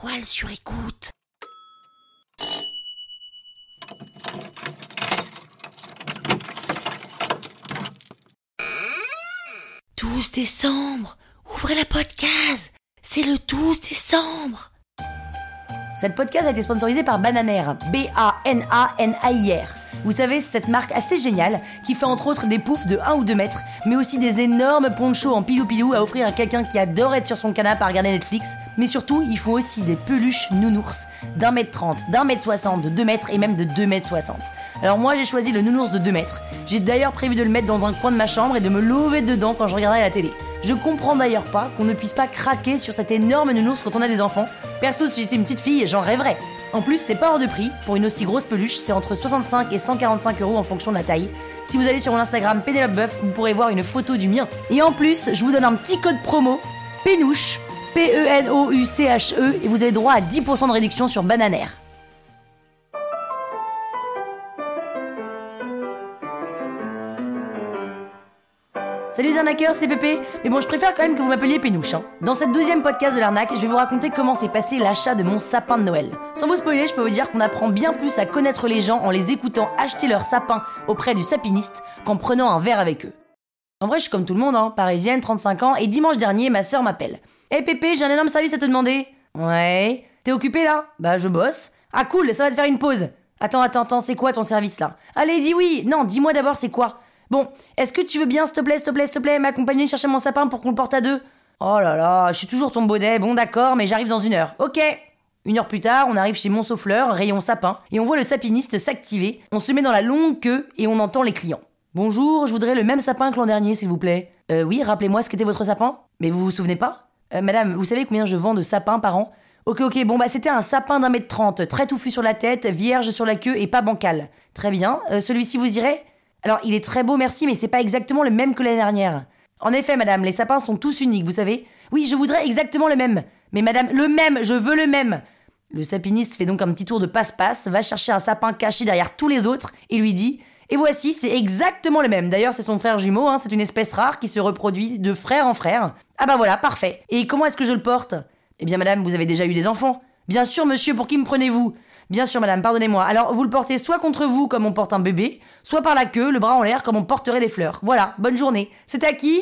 toile sur écoute. « 12 décembre Ouvrez la podcast C'est le 12 décembre Cette podcast a été sponsorisée par Bananaire, B-A-N-A-N-A-I-R. Vous savez, c'est cette marque assez géniale qui fait entre autres des poufs de 1 ou 2 mètres, mais aussi des énormes ponchos en pilou-pilou à offrir à quelqu'un qui adore être sur son canapé à regarder Netflix. Mais surtout, ils font aussi des peluches nounours d'un mètre 30, d'un mètre 60, de 2 mètres et même de 2 mètres 60. Alors moi, j'ai choisi le nounours de 2 mètres. J'ai d'ailleurs prévu de le mettre dans un coin de ma chambre et de me lever dedans quand je regarderai la télé. Je comprends d'ailleurs pas qu'on ne puisse pas craquer sur cet énorme nounours quand on a des enfants. Perso, si j'étais une petite fille, j'en rêverais. En plus, c'est pas hors de prix. Pour une aussi grosse peluche, c'est entre 65 et 145 euros en fonction de la taille. Si vous allez sur mon Instagram Pénélope Buff, vous pourrez voir une photo du mien. Et en plus, je vous donne un petit code promo, PENOUCHE, P-E-N-O-U-C-H-E, E, et vous avez droit à 10% de réduction sur Bananaire. Salut les arnaqueurs, c'est Pépé. Mais bon, je préfère quand même que vous m'appeliez Pénouche. hein. Dans cette deuxième podcast de l'arnaque, je vais vous raconter comment s'est passé l'achat de mon sapin de Noël. Sans vous spoiler, je peux vous dire qu'on apprend bien plus à connaître les gens en les écoutant acheter leur sapin auprès du sapiniste qu'en prenant un verre avec eux. En vrai, je suis comme tout le monde, hein, parisienne, 35 ans, et dimanche dernier, ma sœur m'appelle. Hé Pépé, j'ai un énorme service à te demander. Ouais. T'es occupé là? Bah, je bosse. Ah cool, ça va te faire une pause. Attends, attends, attends, c'est quoi ton service là? Allez, dis oui Non, dis-moi d'abord c'est quoi? Bon, est-ce que tu veux bien, s'il te plaît, s'il te plaît, s'il te plaît, m'accompagner chercher mon sapin pour qu'on le porte à deux? Oh là là, je suis toujours ton bonnet, bon d'accord, mais j'arrive dans une heure. Ok Une heure plus tard, on arrive chez Montsouffleur, rayon sapin, et on voit le sapiniste s'activer, on se met dans la longue queue et on entend les clients. Bonjour, je voudrais le même sapin que l'an dernier, s'il vous plaît. Euh, oui, rappelez-moi ce qu'était votre sapin Mais vous vous souvenez pas? Euh, Madame, vous savez combien je vends de sapins par an? Ok, ok, bon bah c'était un sapin d'un mètre trente, très touffu sur la tête, vierge sur la queue et pas bancal. Très bien, Euh, celui-ci vous irait? Alors il est très beau, merci, mais c'est pas exactement le même que l'année dernière. En effet, madame, les sapins sont tous uniques, vous savez. Oui, je voudrais exactement le même. Mais madame, le même, je veux le même. Le sapiniste fait donc un petit tour de passe-passe, va chercher un sapin caché derrière tous les autres et lui dit Et voici, c'est exactement le même. D'ailleurs, c'est son frère jumeau, hein, c'est une espèce rare qui se reproduit de frère en frère. Ah bah voilà, parfait. Et comment est-ce que je le porte? Eh bien, madame, vous avez déjà eu des enfants. Bien sûr, monsieur, pour qui me prenez-vous? Bien sûr, madame, pardonnez-moi. Alors, vous le portez soit contre vous, comme on porte un bébé, soit par la queue, le bras en l'air, comme on porterait des fleurs. Voilà, bonne journée. C'est à qui?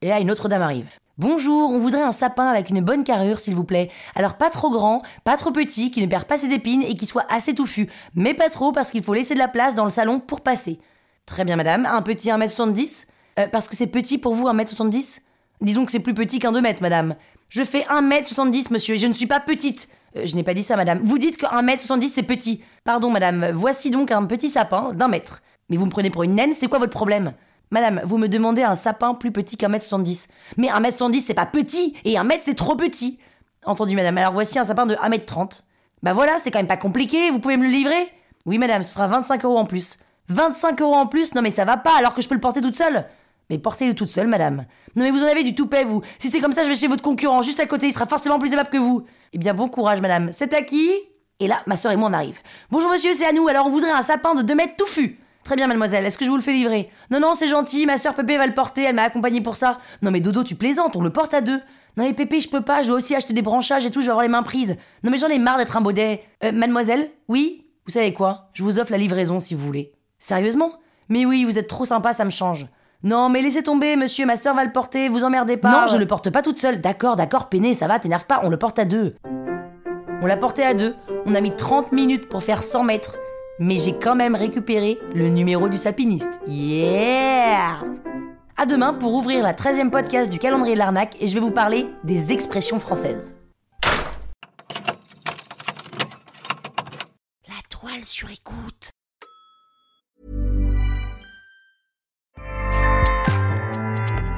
Et là, une autre dame arrive. Bonjour, on voudrait un sapin avec une bonne carrure, s'il vous plaît. Alors, pas trop grand, pas trop petit, qui ne perd pas ses épines et qui soit assez touffu. Mais pas trop, parce qu'il faut laisser de la place dans le salon pour passer. Très bien, madame. Un petit 1m70 Euh, Parce que c'est petit pour vous, 1m70 Disons que c'est plus petit qu'un 2 mètres, madame. Je fais 1m70, monsieur, et je ne suis pas petite. Euh, je n'ai pas dit ça, madame. Vous dites que 1m70, c'est petit. Pardon, madame. Voici donc un petit sapin d'un mètre. Mais vous me prenez pour une naine, c'est quoi votre problème? Madame, vous me demandez un sapin plus petit qu'un mètre 70. Mais 1m70, c'est pas petit, et 1 mètre, c'est trop petit. Entendu, madame. Alors voici un sapin de 1m30. Bah voilà, c'est quand même pas compliqué, vous pouvez me le livrer? Oui, madame, ce sera 25 euros en plus. 25 euros en plus? Non mais ça va pas, alors que je peux le porter toute seule mais portez-le toute seule, madame. Non mais vous en avez du toupet, vous. Si c'est comme ça, je vais chez votre concurrent, juste à côté, il sera forcément plus aimable que vous. Eh bien, bon courage, madame. C'est à qui? Et là, ma soeur et moi, on arrive. Bonjour, monsieur, c'est à nous. Alors, on voudrait un sapin de 2 mètres touffu. Très bien, mademoiselle. Est-ce que je vous le fais livrer? Non, non, c'est gentil. Ma soeur Pépé va le porter. Elle m'a accompagné pour ça. Non, mais Dodo, tu plaisantes. On le porte à deux. Non, mais Pépé, je peux pas. Je dois aussi acheter des branchages et tout. Je vais avoir les mains prises. Non, mais j'en ai marre d'être un baudet. Euh, mademoiselle? Oui? Vous savez quoi? Je vous offre la livraison si vous voulez. Sérieusement? Mais oui, vous êtes trop sympa, ça me change. Non, mais laissez tomber, monsieur, ma soeur va le porter, vous emmerdez pas. Non, je le porte pas toute seule. D'accord, d'accord, peiné, ça va, t'énerve pas, on le porte à deux. On l'a porté à deux, on a mis 30 minutes pour faire 100 mètres, mais j'ai quand même récupéré le numéro du sapiniste. Yeah À demain pour ouvrir la 13e podcast du calendrier de l'arnaque et je vais vous parler des expressions françaises. La toile sur écoute.